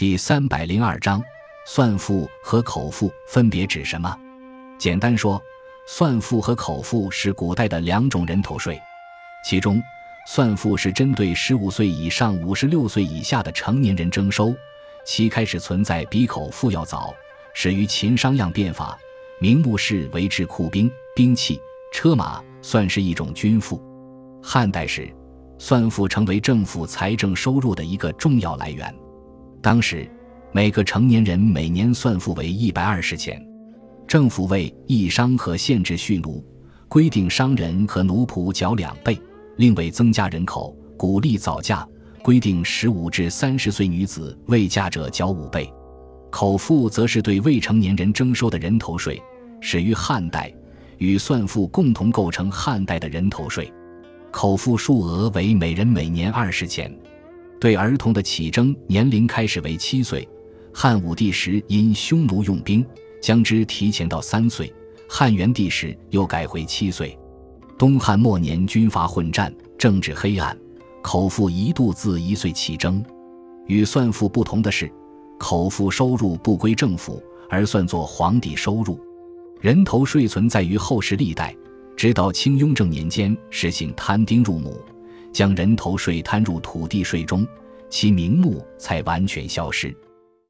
第三百零二章，算赋和口赋分别指什么？简单说，算赋和口赋是古代的两种人头税，其中，算赋是针对十五岁以上、五十六岁以下的成年人征收，其开始存在比口赋要早，始于秦商鞅变法，名目是为制库兵、兵器、车马，算是一种军赋。汉代时。算赋成为政府财政收入的一个重要来源。当时，每个成年人每年算赋为一百二十钱。政府为抑商和限制蓄奴，规定商人和奴仆缴两倍；另为增加人口，鼓励早嫁，规定十五至三十岁女子未嫁者缴五倍。口赋则是对未成年人征收的人头税，始于汉代，与算赋共同构成汉代的人头税。口赋数额为每人每年二十钱，对儿童的起征年龄开始为七岁。汉武帝时因匈奴用兵，将之提前到三岁。汉元帝时又改回七岁。东汉末年军阀混战，政治黑暗，口赋一度自一岁起征。与算赋不同的是，口赋收入不归政府，而算作皇帝收入。人头税存在于后世历代。直到清雍正年间实行摊丁入亩，将人头税摊入土地税中，其名目才完全消失。